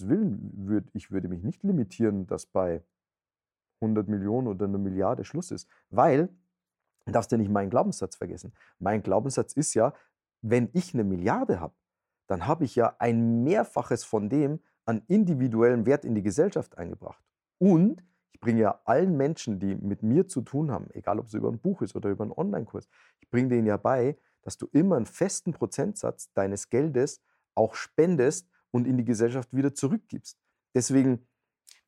Himmels Willen, würd, ich würde mich nicht limitieren, dass bei 100 Millionen oder einer Milliarde Schluss ist. Weil, du darfst ja nicht meinen Glaubenssatz vergessen. Mein Glaubenssatz ist ja, wenn ich eine Milliarde habe, dann habe ich ja ein Mehrfaches von dem an individuellem Wert in die Gesellschaft eingebracht. Und ich bringe ja allen Menschen, die mit mir zu tun haben, egal ob es über ein Buch ist oder über einen Online-Kurs, ich bringe denen ja bei, dass du immer einen festen Prozentsatz deines Geldes auch spendest und in die Gesellschaft wieder zurückgibst. Deswegen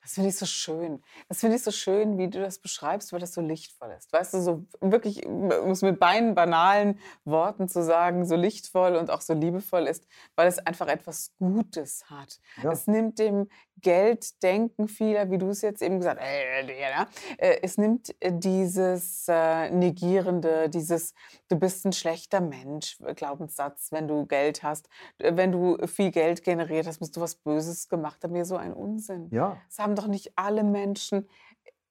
das finde ich so schön. Das finde ich so schön, wie du das beschreibst, weil das so lichtvoll ist. Weißt du, so wirklich, um es mit beiden banalen Worten zu sagen, so lichtvoll und auch so liebevoll ist, weil es einfach etwas Gutes hat. Ja. Es nimmt dem Gelddenken vieler, wie du es jetzt eben gesagt hast, äh, äh, äh, es nimmt äh, dieses äh, Negierende, dieses, du bist ein schlechter Mensch, Glaubenssatz, wenn du Geld hast. Wenn du viel Geld generiert hast, musst du was Böses gemacht haben. Mir so ein Unsinn. Ja. Das haben doch nicht alle Menschen.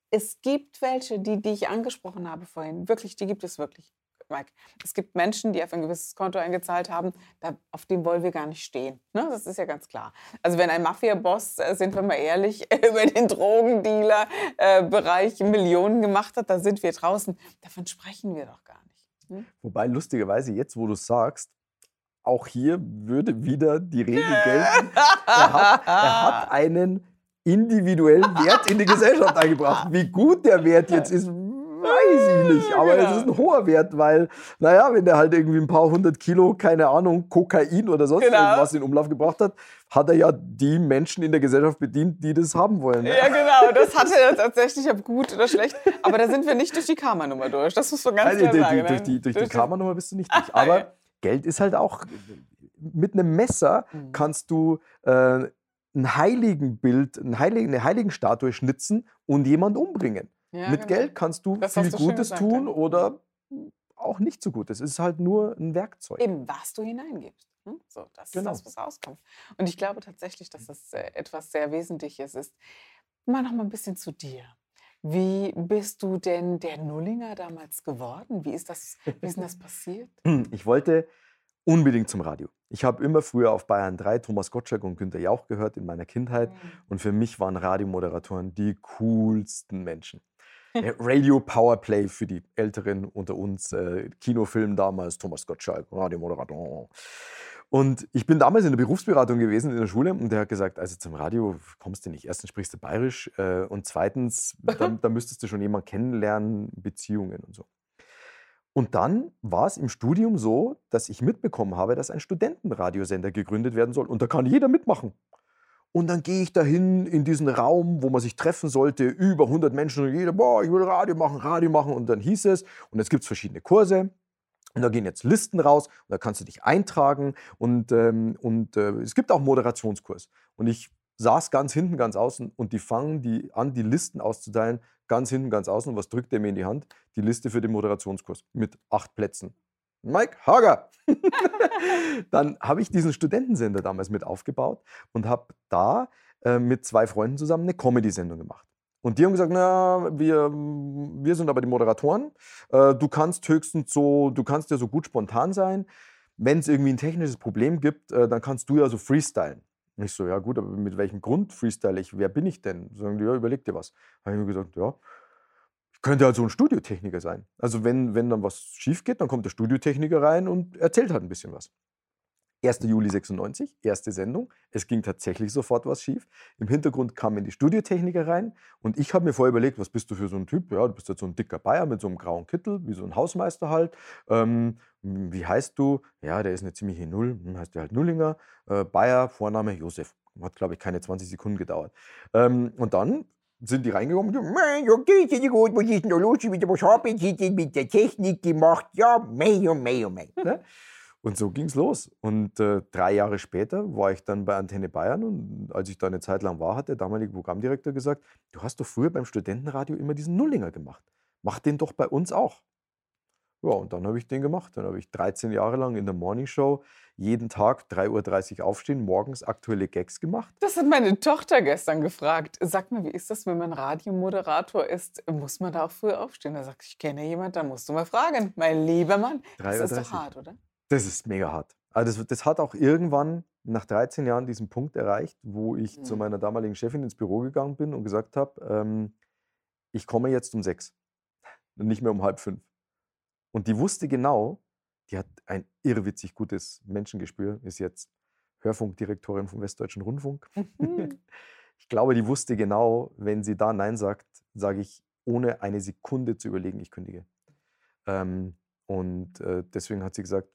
Es gibt welche, die, die ich angesprochen habe vorhin. Wirklich, die gibt es wirklich. Mike. Es gibt Menschen, die auf ein gewisses Konto eingezahlt haben, da, auf dem wollen wir gar nicht stehen. Ne? Das ist ja ganz klar. Also wenn ein Mafia-Boss, äh, sind wir mal ehrlich, über den Drogendealer-Bereich äh, Millionen gemacht hat, da sind wir draußen. Davon sprechen wir doch gar nicht. Hm? Wobei lustigerweise jetzt, wo du es sagst, auch hier würde wieder die Regel gelten. Er hat, er hat einen individuellen Wert in die Gesellschaft eingebracht. Wie gut der Wert jetzt ist, weiß ich nicht, aber genau. es ist ein hoher Wert, weil, naja, wenn der halt irgendwie ein paar hundert Kilo, keine Ahnung, Kokain oder sonst genau. irgendwas in Umlauf gebracht hat, hat er ja die Menschen in der Gesellschaft bedient, die das haben wollen. Ja, ja genau, das hat er tatsächlich, ob gut oder schlecht. Aber da sind wir nicht durch die Karma-Nummer durch, das muss man ganz also, klar die, sagen. Durch die, durch die Karma-Nummer bist du nicht durch. Aber Geld ist halt auch, mit einem Messer mhm. kannst du... Äh, ein Heiligenbild, ein Heiligen, eine Heiligenstatue schnitzen und jemand umbringen. Ja, Mit genau. Geld kannst du das viel Gutes gesagt, tun ja. oder auch nicht so Gutes. Es ist halt nur ein Werkzeug. Eben, was du hineingibst. Hm? So, das genau. ist das, was rauskommt. Und ich glaube tatsächlich, dass das äh, etwas sehr Wesentliches ist. Mal noch mal ein bisschen zu dir. Wie bist du denn der Nullinger damals geworden? Wie ist das, wie ist denn das passiert? Ich wollte unbedingt zum Radio. Ich habe immer früher auf Bayern 3 Thomas Gottschalk und Günter Jauch gehört in meiner Kindheit. Mhm. Und für mich waren Radiomoderatoren die coolsten Menschen. Radio Powerplay für die Älteren unter uns, äh, Kinofilm damals, Thomas Gottschalk, Radiomoderator. Und ich bin damals in der Berufsberatung gewesen in der Schule und der hat gesagt, also zum Radio kommst du nicht. Erstens sprichst du bayerisch äh, und zweitens, da, da müsstest du schon jemanden kennenlernen, Beziehungen und so. Und dann war es im Studium so, dass ich mitbekommen habe, dass ein Studentenradiosender gegründet werden soll. Und da kann jeder mitmachen. Und dann gehe ich dahin in diesen Raum, wo man sich treffen sollte, über 100 Menschen und jeder, boah, ich will Radio machen, Radio machen. Und dann hieß es, und jetzt gibt es verschiedene Kurse. Und da gehen jetzt Listen raus und da kannst du dich eintragen. Und, ähm, und äh, es gibt auch Moderationskurs. Und ich saß ganz hinten, ganz außen und die fangen die an, die Listen auszuteilen, ganz hinten, ganz außen. Und was drückt der mir in die Hand? Die Liste für den Moderationskurs mit acht Plätzen. Mike Hager. dann habe ich diesen Studentensender damals mit aufgebaut und habe da äh, mit zwei Freunden zusammen eine Comedy-Sendung gemacht. Und die haben gesagt, na, wir, wir sind aber die Moderatoren. Äh, du kannst höchstens so, du kannst ja so gut spontan sein. Wenn es irgendwie ein technisches Problem gibt, äh, dann kannst du ja so freestylen. Und ich so, ja gut, aber mit welchem Grund freestyle ich? Wer bin ich denn? Sagen die, ja, überleg dir was. Habe ich mir gesagt, ja, könnte halt so ein Studiotechniker sein. Also wenn, wenn dann was schief geht, dann kommt der Studiotechniker rein und erzählt halt ein bisschen was. 1. Juli 96, erste Sendung. Es ging tatsächlich sofort was schief. Im Hintergrund kamen die Studiotechniker rein und ich habe mir vorher überlegt, was bist du für so ein Typ? Ja, du bist jetzt so ein dicker Bayer mit so einem grauen Kittel, wie so ein Hausmeister halt. Ähm, wie heißt du? Ja, der ist eine ziemliche Null, hm, heißt der halt Nullinger. Äh, Bayer, Vorname Josef. Hat, glaube ich, keine 20 Sekunden gedauert. Ähm, und dann sind die reingekommen. Ja, geht's dir gut, was ist denn da los? Was haben Sie denn mit der Technik gemacht? Ja, mei, oh, mei, oh, mei. Ne? Und so ging es los. Und äh, drei Jahre später war ich dann bei Antenne Bayern und als ich da eine Zeit lang war, hat der damalige Programmdirektor gesagt, du hast doch früher beim Studentenradio immer diesen Nullinger gemacht. Mach den doch bei uns auch. Ja, und dann habe ich den gemacht. Dann habe ich 13 Jahre lang in der Morningshow jeden Tag 3.30 Uhr aufstehen, morgens aktuelle Gags gemacht. Das hat meine Tochter gestern gefragt. Sag mal, wie ist das, wenn man Radiomoderator ist? Muss man da auch früh aufstehen? Da sagt ich kenne jemanden, dann musst du mal fragen. Mein lieber Mann, das ist doch hart, oder? Das ist mega hart. Also das, das, hat auch irgendwann nach 13 Jahren diesen Punkt erreicht, wo ich mhm. zu meiner damaligen Chefin ins Büro gegangen bin und gesagt habe, ähm, ich komme jetzt um sechs und nicht mehr um halb fünf. Und die wusste genau, die hat ein irrwitzig gutes Menschengespür, ist jetzt Hörfunkdirektorin vom Westdeutschen Rundfunk. Mhm. ich glaube, die wusste genau, wenn sie da Nein sagt, sage ich, ohne eine Sekunde zu überlegen, ich kündige. Ähm, und äh, deswegen hat sie gesagt,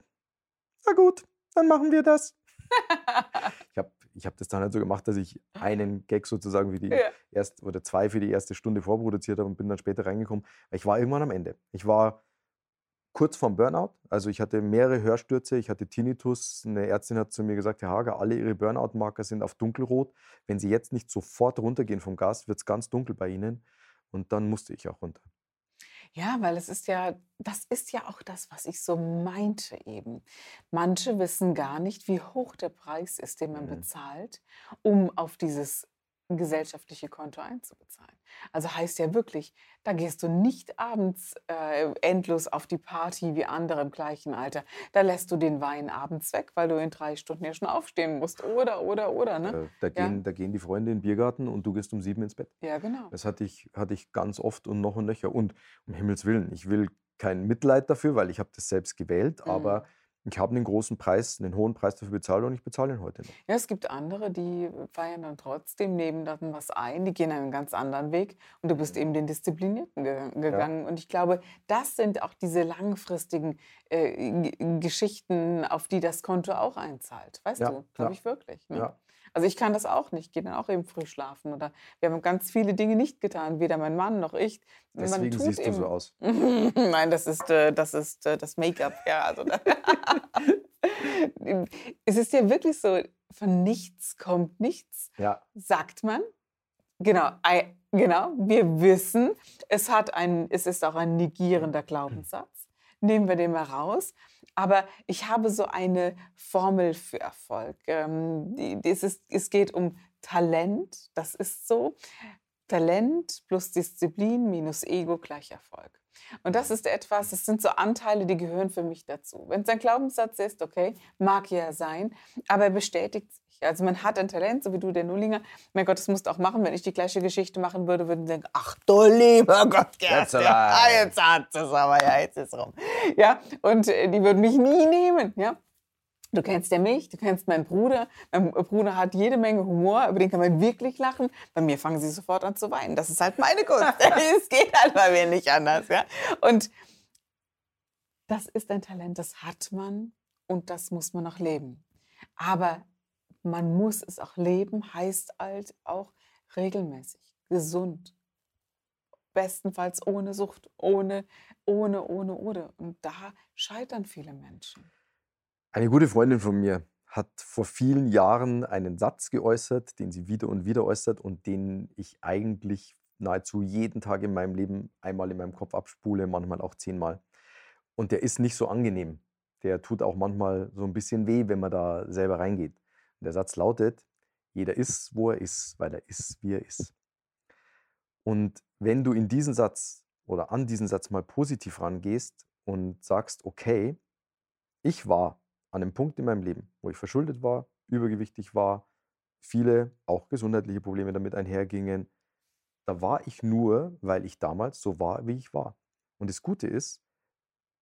na gut, dann machen wir das. ich habe ich hab das dann halt so gemacht, dass ich einen Gag sozusagen wie die ja. erste oder zwei für die erste Stunde vorproduziert habe und bin dann später reingekommen. Ich war irgendwann am Ende. Ich war kurz vorm Burnout. Also ich hatte mehrere Hörstürze, ich hatte Tinnitus. Eine Ärztin hat zu mir gesagt, Herr Hager, alle Ihre Burnout-Marker sind auf dunkelrot. Wenn Sie jetzt nicht sofort runtergehen vom Gas, wird es ganz dunkel bei Ihnen. Und dann musste ich auch runter. Ja, weil es ist ja, das ist ja auch das, was ich so meinte eben. Manche wissen gar nicht, wie hoch der Preis ist, den man mhm. bezahlt, um auf dieses gesellschaftliche Konto einzubezahlen. Also heißt ja wirklich, da gehst du nicht abends äh, endlos auf die Party wie andere im gleichen Alter. Da lässt du den Wein abends weg, weil du in drei Stunden ja schon aufstehen musst. Oder, oder, oder. Ne? Da, gehen, ja. da gehen die Freunde in den Biergarten und du gehst um sieben ins Bett. Ja, genau. Das hatte ich, hatte ich ganz oft und noch und nöcher. Und um Himmels Willen, ich will kein Mitleid dafür, weil ich habe das selbst gewählt, mhm. aber ich habe einen großen Preis, einen hohen Preis dafür bezahlt und ich bezahle ihn heute noch. Ja, es gibt andere, die feiern dann trotzdem, nehmen dann was ein, die gehen einen ganz anderen Weg und du bist eben den Disziplinierten ge gegangen. Ja. Und ich glaube, das sind auch diese langfristigen äh, Geschichten, auf die das Konto auch einzahlt. Weißt ja, du, glaube ja. ich wirklich. Ne? Ja. Also ich kann das auch nicht, gehe dann auch eben früh schlafen. Oder wir haben ganz viele Dinge nicht getan, weder mein Mann noch ich. Deswegen siehst eben. du so aus. Nein, das ist äh, das, ist, äh, das Make-up. Ja, also es ist ja wirklich so, von nichts kommt nichts, ja. sagt man. Genau, genau, wir wissen, es, hat ein, es ist auch ein negierender Glaubenssatz. Nehmen wir den mal raus. Aber ich habe so eine Formel für Erfolg. Ähm, es, ist, es geht um Talent, das ist so. Talent plus Disziplin minus Ego gleich Erfolg. Und das ist etwas, das sind so Anteile, die gehören für mich dazu. Wenn es ein Glaubenssatz ist, okay, mag ja sein, aber er bestätigt. Also man hat ein Talent, so wie du, der Nullinger. Mein Gott, das musst du auch machen. Wenn ich die gleiche Geschichte machen würde, würden sie denken, ach du lieber Gott, jetzt, ja, jetzt hat es aber, ja, jetzt ist es rum. Ja, und äh, die würden mich nie nehmen, ja. Du kennst ja mich, du kennst meinen Bruder. Mein Bruder hat jede Menge Humor, über den kann man wirklich lachen. Bei mir fangen sie sofort an zu weinen. Das ist halt meine Kunst. es geht halt bei mir nicht anders. Ja? Und das ist ein Talent, das hat man und das muss man auch leben. Aber man muss es auch leben, heißt halt auch regelmäßig, gesund. Bestenfalls ohne Sucht, ohne, ohne, ohne, ohne. Und da scheitern viele Menschen. Eine gute Freundin von mir hat vor vielen Jahren einen Satz geäußert, den sie wieder und wieder äußert und den ich eigentlich nahezu jeden Tag in meinem Leben einmal in meinem Kopf abspule, manchmal auch zehnmal. Und der ist nicht so angenehm. Der tut auch manchmal so ein bisschen weh, wenn man da selber reingeht. Der Satz lautet, jeder ist, wo er ist, weil er ist, wie er ist. Und wenn du in diesen Satz oder an diesen Satz mal positiv rangehst und sagst, okay, ich war an einem Punkt in meinem Leben, wo ich verschuldet war, übergewichtig war, viele auch gesundheitliche Probleme damit einhergingen, da war ich nur, weil ich damals so war, wie ich war. Und das Gute ist,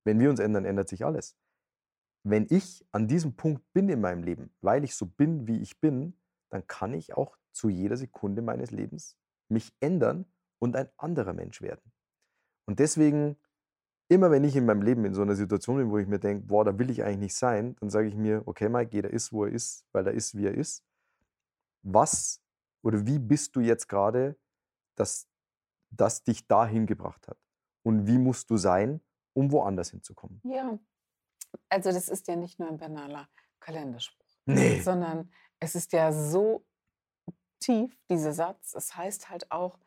wenn wir uns ändern, ändert sich alles wenn ich an diesem Punkt bin in meinem Leben, weil ich so bin, wie ich bin, dann kann ich auch zu jeder Sekunde meines Lebens mich ändern und ein anderer Mensch werden. Und deswegen, immer wenn ich in meinem Leben in so einer Situation bin, wo ich mir denke, boah, da will ich eigentlich nicht sein, dann sage ich mir, okay, Mike, jeder ist, wo er ist, weil er ist, wie er ist. Was oder wie bist du jetzt gerade, dass das dich dahin gebracht hat? Und wie musst du sein, um woanders hinzukommen? Ja, Also das ist ja nicht nur ein banaler Kalenderspruch, Nee. sondern es ist ja so tief, dieser Satz. Es heißt halt auch,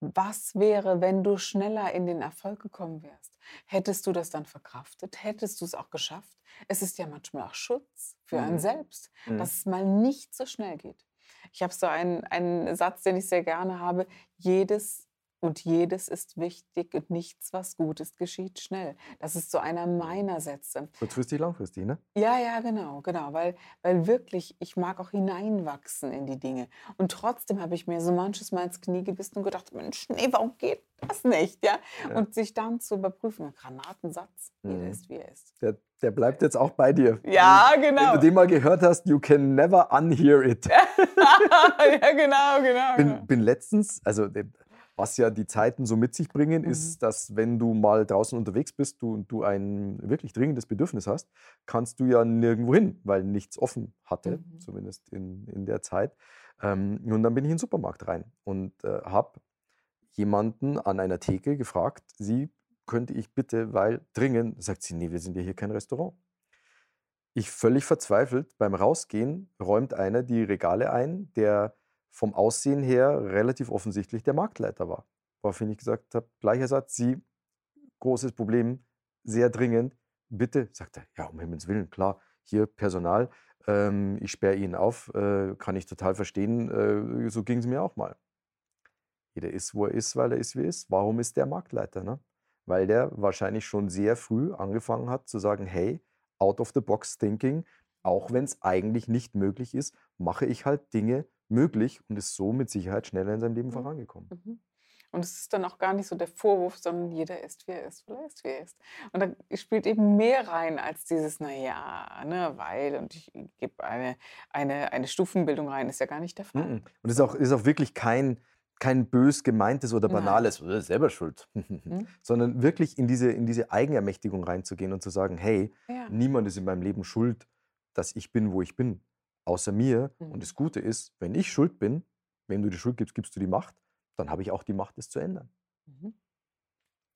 was wäre, wenn du schneller in den Erfolg gekommen wärst? Hättest du das dann verkraftet? Hättest du es auch geschafft? Es ist ja manchmal auch Schutz für einen Mhm. selbst, Mhm. dass es mal nicht so schnell geht. Ich habe so einen, einen Satz, den ich sehr gerne habe. Jedes und jedes ist wichtig und nichts, was gut ist, geschieht schnell. Das ist so einer meiner Sätze. Kurzfristig, langfristig, ne? Ja, ja, genau, genau, weil, weil wirklich, ich mag auch hineinwachsen in die Dinge. Und trotzdem habe ich mir so manches Mal ins Knie gebissen und gedacht, Mensch, nee, warum geht das nicht? Ja? Ja. Und sich dann zu überprüfen, Granatensatz, jeder Mhm. ist, wie er ist. Der, der bleibt jetzt auch bei dir. Ja, Wenn genau. du den mal gehört hast, you can never unhear it. ja, genau, genau. genau. bin, bin letztens, also was ja die Zeiten so mit sich bringen, Mhm. ist, dass wenn du mal draußen unterwegs bist du, und du ein wirklich dringendes Bedürfnis hast, kannst du ja nirgendwo hin, weil nichts offen hatte, Mhm. zumindest in, in der Zeit. Ähm, und dann bin ich in den Supermarkt rein und äh, habe jemanden an einer Theke gefragt, sie könnte ich bitte, weil dringend, sagt sie, nee, wir sind ja hier kein Restaurant. Ich völlig verzweifelt beim Rausgehen räumt einer die Regale ein, der vom Aussehen her relativ offensichtlich der Marktleiter war. Woraufhin ich gesagt habe, gleicher Satz, Sie, großes Problem, sehr dringend, bitte, sagt er, ja, um Himmels Willen, klar, hier Personal, ähm, ich sperre Ihnen auf, äh, kann ich total verstehen, äh, so ging es mir auch mal. Jeder ist, wo er ist, weil er ist, wie er ist. Warum ist der Marktleiter? Ne? Weil der wahrscheinlich schon sehr früh angefangen hat zu sagen, hey, out of the box thinking, auch wenn es eigentlich nicht möglich ist, mache ich halt Dinge möglich und ist so mit Sicherheit schneller in seinem Leben Mhm. vorangekommen. Mhm. Und es ist dann auch gar nicht so der Vorwurf, sondern jeder ist, wie er ist, weil er ist, wie er ist. Und da spielt eben mehr rein als dieses, naja, ne, weil, und ich gebe eine, eine, eine Stufenbildung rein, ist ja gar nicht der Fall. Mhm. Und es ist auch, ist auch wirklich kein, kein bös gemeintes oder Nein. banales, "Äh, selber schuld, Mhm. sondern wirklich in diese, in diese Eigenermächtigung reinzugehen und zu sagen, hey, Ja. niemand ist in meinem Leben schuld, dass ich bin, wo ich bin, außer mir. Mhm. Und das Gute ist, wenn ich schuld bin, wenn du die Schuld gibst, gibst du die Macht, dann habe ich auch die Macht, es zu ändern. Mhm.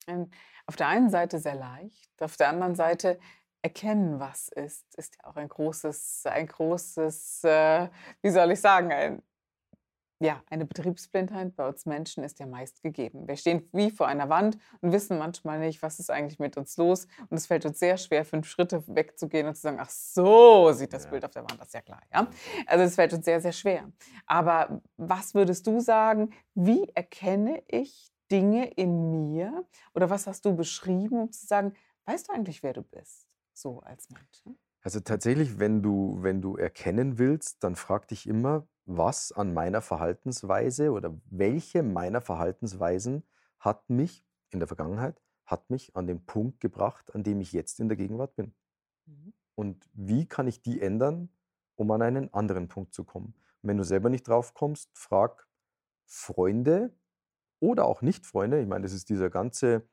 Ähm, Auf der einen Seite sehr leicht, auf der anderen Seite erkennen, was ist, ist ja auch ein großes, ein großes, äh, wie soll ich sagen, ein, ja, eine Betriebsblindheit bei uns Menschen ist ja meist gegeben. Wir stehen wie vor einer Wand und wissen manchmal nicht, was ist eigentlich mit uns los. Und es fällt uns sehr schwer, fünf Schritte wegzugehen und zu sagen, ach so sieht das Ja. Bild auf der Wand, das ist ja klar. Ja? Also es fällt uns sehr, sehr schwer. Aber was würdest du sagen, wie erkenne ich Dinge in mir? Oder was hast du beschrieben, um zu sagen, weißt du eigentlich, wer du bist? So als Mensch. Also tatsächlich, wenn du, wenn du erkennen willst, dann frag dich immer, was an meiner Verhaltensweise oder welche meiner Verhaltensweisen hat mich in der Vergangenheit, hat mich an den Punkt gebracht, an dem ich jetzt in der Gegenwart bin. Mhm. Und wie kann ich die ändern, um an einen anderen Punkt zu kommen? Und wenn du selber nicht drauf kommst, frag Freunde oder auch Nicht-Freunde. Ich meine, das ist dieser ganze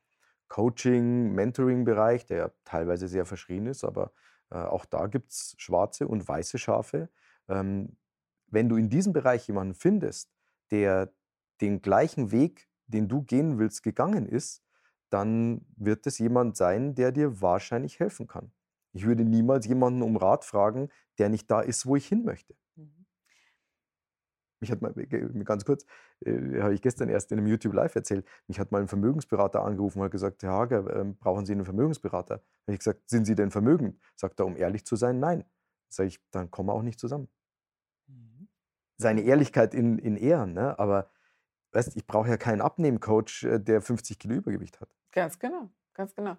Coaching, Mentoring-Bereich, der ja teilweise sehr verschrien ist, aber äh, auch da gibt es schwarze und weiße Schafe. Ähm, wenn du in diesem Bereich jemanden findest, der den gleichen Weg, den du gehen willst, gegangen ist, dann wird es jemand sein, der dir wahrscheinlich helfen kann. Ich würde niemals jemanden um Rat fragen, der nicht da ist, wo ich hin möchte. Mich hat mal, ganz kurz, äh, habe ich gestern erst in einem YouTube Live erzählt, mich hat mal ein Vermögensberater angerufen und hat gesagt, Herr Hager, ähm, brauchen Sie einen Vermögensberater? Habe ich gesagt, sind Sie denn vermögend? Sagt er, um ehrlich zu sein, nein. Sage ich, dann kommen wir auch nicht zusammen. Mhm. Seine Ehrlichkeit in, in Ehren, ne? aber weißt, ich brauche ja keinen Abnehmcoach, äh, der 50 Kilo Übergewicht hat. Ganz genau, ganz genau.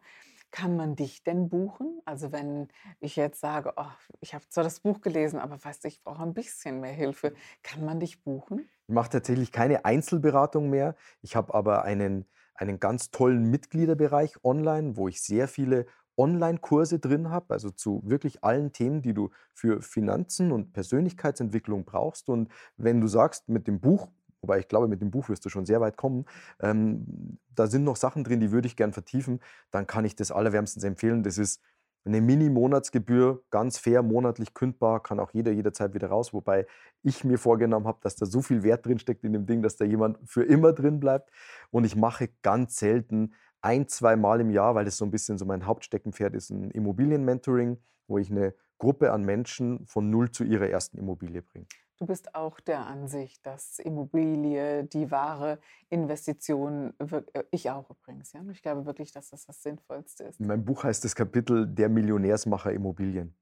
Kann man dich denn buchen? Also wenn ich jetzt sage, oh, ich habe zwar das Buch gelesen, aber weißt du, ich brauche ein bisschen mehr Hilfe, kann man dich buchen? Ich mache tatsächlich keine Einzelberatung mehr. Ich habe aber einen, einen ganz tollen Mitgliederbereich online, wo ich sehr viele Online-Kurse drin habe, also zu wirklich allen Themen, die du für Finanzen und Persönlichkeitsentwicklung brauchst. Und wenn du sagst, mit dem Buch, wobei ich glaube, mit dem Buch wirst du schon sehr weit kommen, ähm, da sind noch Sachen drin, die würde ich gern vertiefen, dann kann ich das allerwärmstens empfehlen. Das ist eine Mini-Monatsgebühr, ganz fair, monatlich kündbar, kann auch jeder jederzeit wieder raus, wobei ich mir vorgenommen habe, dass da so viel Wert drin steckt in dem Ding, dass da jemand für immer drin bleibt. Und ich mache ganz selten ein, zwei Mal im Jahr, weil das so ein bisschen so mein Hauptsteckenpferd ist, ein Immobilienmentoring, wo ich eine Gruppe an Menschen von null zu ihrer ersten Immobilie bringe. Du bist auch der Ansicht, dass Immobilie die wahre Investition, äh, ich auch übrigens, ja. Ich glaube wirklich, dass das das Sinnvollste ist. In meinem Buch heißt das Kapitel Der Millionärsmacher Immobilien.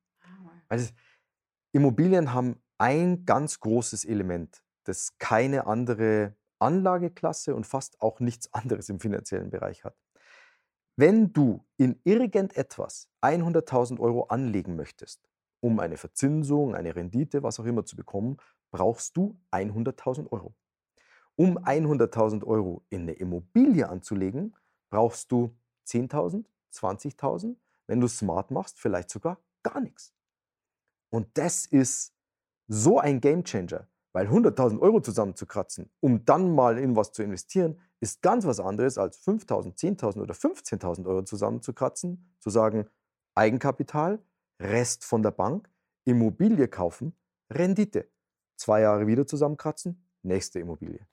Also, Immobilien haben ein ganz großes Element, das keine andere Anlageklasse und fast auch nichts anderes im finanziellen Bereich hat. Wenn du in irgendetwas 100.000 Euro anlegen möchtest, um eine Verzinsung, eine Rendite, was auch immer zu bekommen, brauchst du 100.000 Euro. Um 100.000 Euro in eine Immobilie anzulegen, brauchst du 10.000, 20.000, wenn du smart machst, vielleicht sogar gar nichts. Und das ist so ein Gamechanger, weil 100.000 Euro zusammenzukratzen, um dann mal in was zu investieren, ist ganz was anderes als 5.000, 10.000 oder 15.000 Euro zusammenzukratzen, zu sagen, Eigenkapital, Rest von der Bank, Immobilie kaufen, Rendite. Zwei Jahre wieder zusammenkratzen, nächste Immobilie.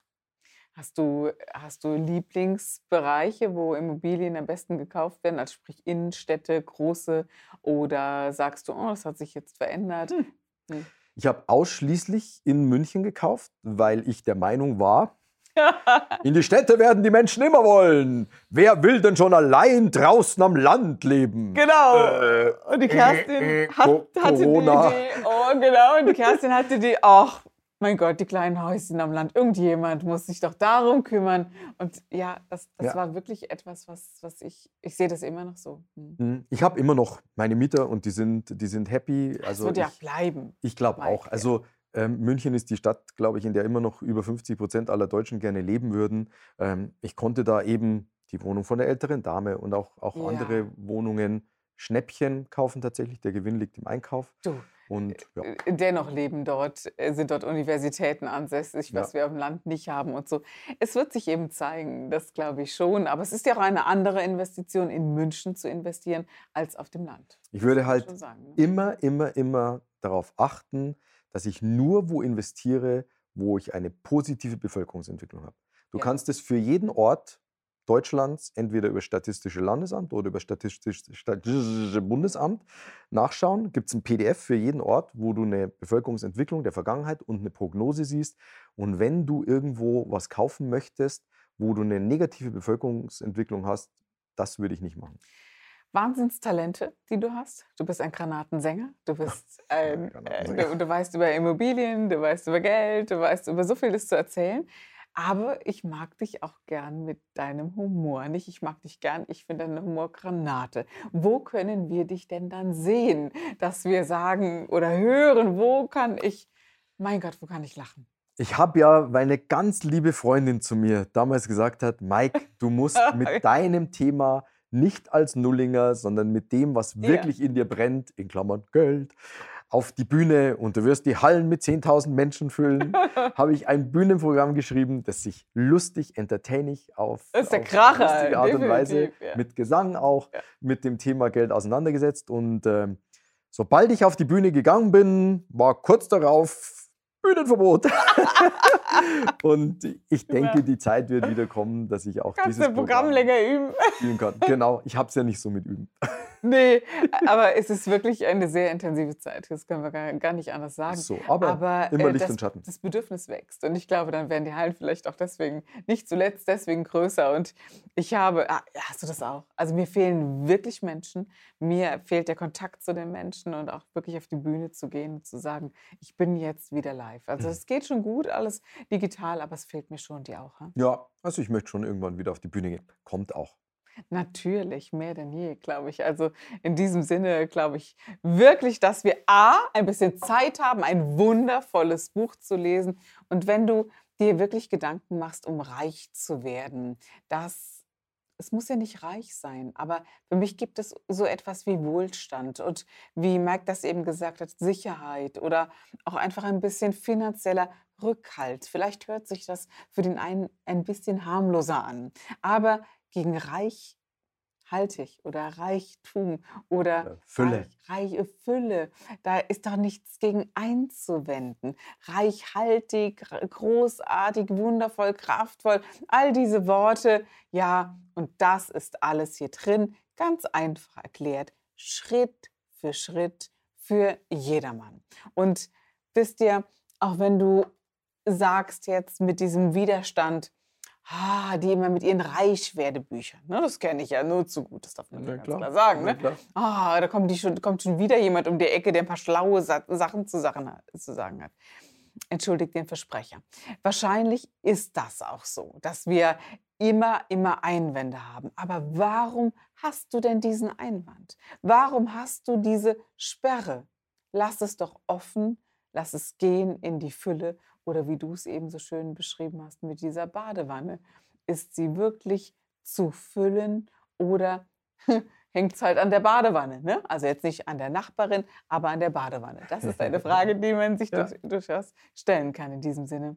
Hast du, hast du Lieblingsbereiche, wo Immobilien am besten gekauft werden, also sprich Innenstädte, große, oder sagst du, oh, das hat sich jetzt verändert? Hm. Hm. Ich habe ausschließlich in München gekauft, weil ich der Meinung war, in die Städte werden die Menschen immer wollen. Wer will denn schon allein draußen am Land leben? Genau. Äh, und die Kerstin äh, äh, hat, hatte die Idee. Oh, genau. Und die Kerstin hatte die, ach, mein Gott, die kleinen Häuschen am Land, irgendjemand muss sich doch darum kümmern. Und ja, das, das ja. war wirklich etwas, was, was ich, ich sehe das immer noch so. Hm. hm. Ich habe immer noch meine Mieter und die sind, die sind happy. Also das wird ich, ja bleiben. Ich glaube auch. Also ähm, München ist die Stadt, glaube ich, in der immer noch über 50 Prozent aller Deutschen gerne leben würden. Ähm, ich konnte da eben die Wohnung von der älteren Dame und auch, auch ja. andere Wohnungen Schnäppchen kaufen tatsächlich. Der Gewinn liegt im Einkauf. Du, und, ja. Äh, dennoch leben dort, äh, sind dort Universitäten ansässig, was ja. wir auf dem Land nicht haben und so. Es wird sich eben zeigen, das glaube ich schon. Aber es ist ja auch eine andere Investition, in München zu investieren, als auf dem Land. Ich würde halt sagen, ne? immer, immer, immer darauf achten, dass ich nur wo investiere, wo ich eine positive Bevölkerungsentwicklung habe. Du ja. kannst es für jeden Ort Deutschlands entweder über Statistische Landesamt oder über Statistische, Statistische Bundesamt nachschauen. Gibt es ein PDF für jeden Ort, wo du eine Bevölkerungsentwicklung der Vergangenheit und eine Prognose siehst. Und wenn du irgendwo was kaufen möchtest, wo du eine negative Bevölkerungsentwicklung hast, das würde ich nicht machen. Wahnsinnstalente, die du hast. Du bist ein Granatensänger, du bist ein, äh, du, du weißt über Immobilien, du weißt über Geld, du weißt über so vieles zu erzählen. Aber ich mag dich auch gern mit deinem Humor. Nicht, ich mag dich gern, ich finde deine Humorgranate. Wo können wir dich denn dann sehen, dass wir sagen oder hören, wo kann ich, mein Gott, wo kann ich lachen? Ich habe ja, weil eine ganz liebe Freundin zu mir damals gesagt hat, Mike, du musst mit deinem Thema nicht als Nullinger, sondern mit dem, was wirklich ja. in dir brennt, in Klammern Geld, auf die Bühne und du wirst die Hallen mit 10.000 Menschen füllen, habe ich ein Bühnenprogramm geschrieben, das sich lustig, entertaining auf, das ist der Kracher, lustige Art und Weise, ja. mit Gesang auch, ja. mit dem Thema Geld auseinandergesetzt. Und äh, sobald ich auf die Bühne gegangen bin, war kurz darauf Bühnenverbot. und ich denke, die Zeit wird wieder kommen, dass ich auch Kannst dieses Programm, Programm länger üben. üben kann. Genau, ich habe es ja nicht so mit üben. Nee, aber es ist wirklich eine sehr intensive Zeit. Das können wir gar, gar nicht anders sagen. So, aber, aber immer äh, Licht das, und Schatten. Das Bedürfnis wächst. Und ich glaube, dann werden die Hallen vielleicht auch deswegen, nicht zuletzt deswegen größer. Und ich habe, ah, hast du das auch? Also mir fehlen wirklich Menschen. Mir fehlt der Kontakt zu den Menschen und auch wirklich auf die Bühne zu gehen und zu sagen, ich bin jetzt wieder live. Also es geht schon gut, alles digital, aber es fehlt mir schon die auch. Hm? Ja, also ich möchte schon irgendwann wieder auf die Bühne gehen. Kommt auch. Natürlich, mehr denn je, glaube ich. Also in diesem Sinne glaube ich wirklich, dass wir A, ein bisschen Zeit haben, ein wundervolles Buch zu lesen. Und wenn du dir wirklich Gedanken machst, um reich zu werden, das es muss ja nicht reich sein, aber für mich gibt es so etwas wie Wohlstand und wie Mike das eben gesagt hat, Sicherheit oder auch einfach ein bisschen finanzieller Rückhalt. Vielleicht hört sich das für den einen ein bisschen harmloser an, aber gegen reich haltig oder Reichtum oder Fülle. Reich, reiche Fülle. Da ist doch nichts gegen einzuwenden. Reichhaltig, großartig, wundervoll, kraftvoll. All diese Worte. Ja, und das ist alles hier drin. Ganz einfach erklärt. Schritt für Schritt für jedermann. Und wisst ihr, auch wenn du sagst jetzt mit diesem Widerstand, ah, die immer mit ihren Reichwerdebüchern, ne, das kenne ich ja nur zu gut, das darf man ja, ganz klar sagen. Na Ne? klar. Ah, da kommt, schon, kommt schon wieder jemand um die Ecke, der ein paar schlaue Sa Sachen zu sagen hat. Entschuldigt den Versprecher. Wahrscheinlich ist das auch so, dass wir immer, immer Einwände haben. Aber warum hast du denn diesen Einwand? Warum hast du diese Sperre? Lass es doch offen, lass es gehen in die Fülle oder wie du es eben so schön beschrieben hast mit dieser Badewanne. Ist sie wirklich zu füllen oder hängt es halt an der Badewanne? Ne? Also jetzt nicht an der Nachbarin, aber an der Badewanne. Das ist eine Frage, die man sich Ja. durch, durchaus stellen kann in diesem Sinne.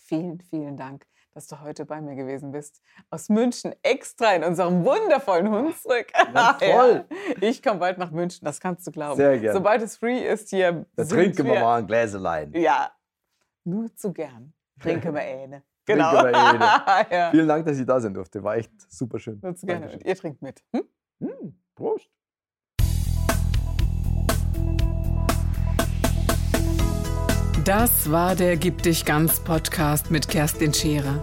Vielen, vielen Dank, dass du heute bei mir gewesen bist. Aus München extra in unserem wundervollen Hunsrück. Ja, toll. Ich komme bald nach München, das kannst du glauben. Sehr gerne. Sobald es free ist hier. Da trinken wir- mal ein Gläselein. Ja, nur zu gern. Trinken wir eine. Trinken Genau. wir eine. ja. Vielen Dank, dass ich da sein durfte. War echt super schön. Nur zu gerne. Und ihr trinkt mit. Hm? Hm, Prost. Das war der Gib dich ganz Podcast mit Kerstin Scherer.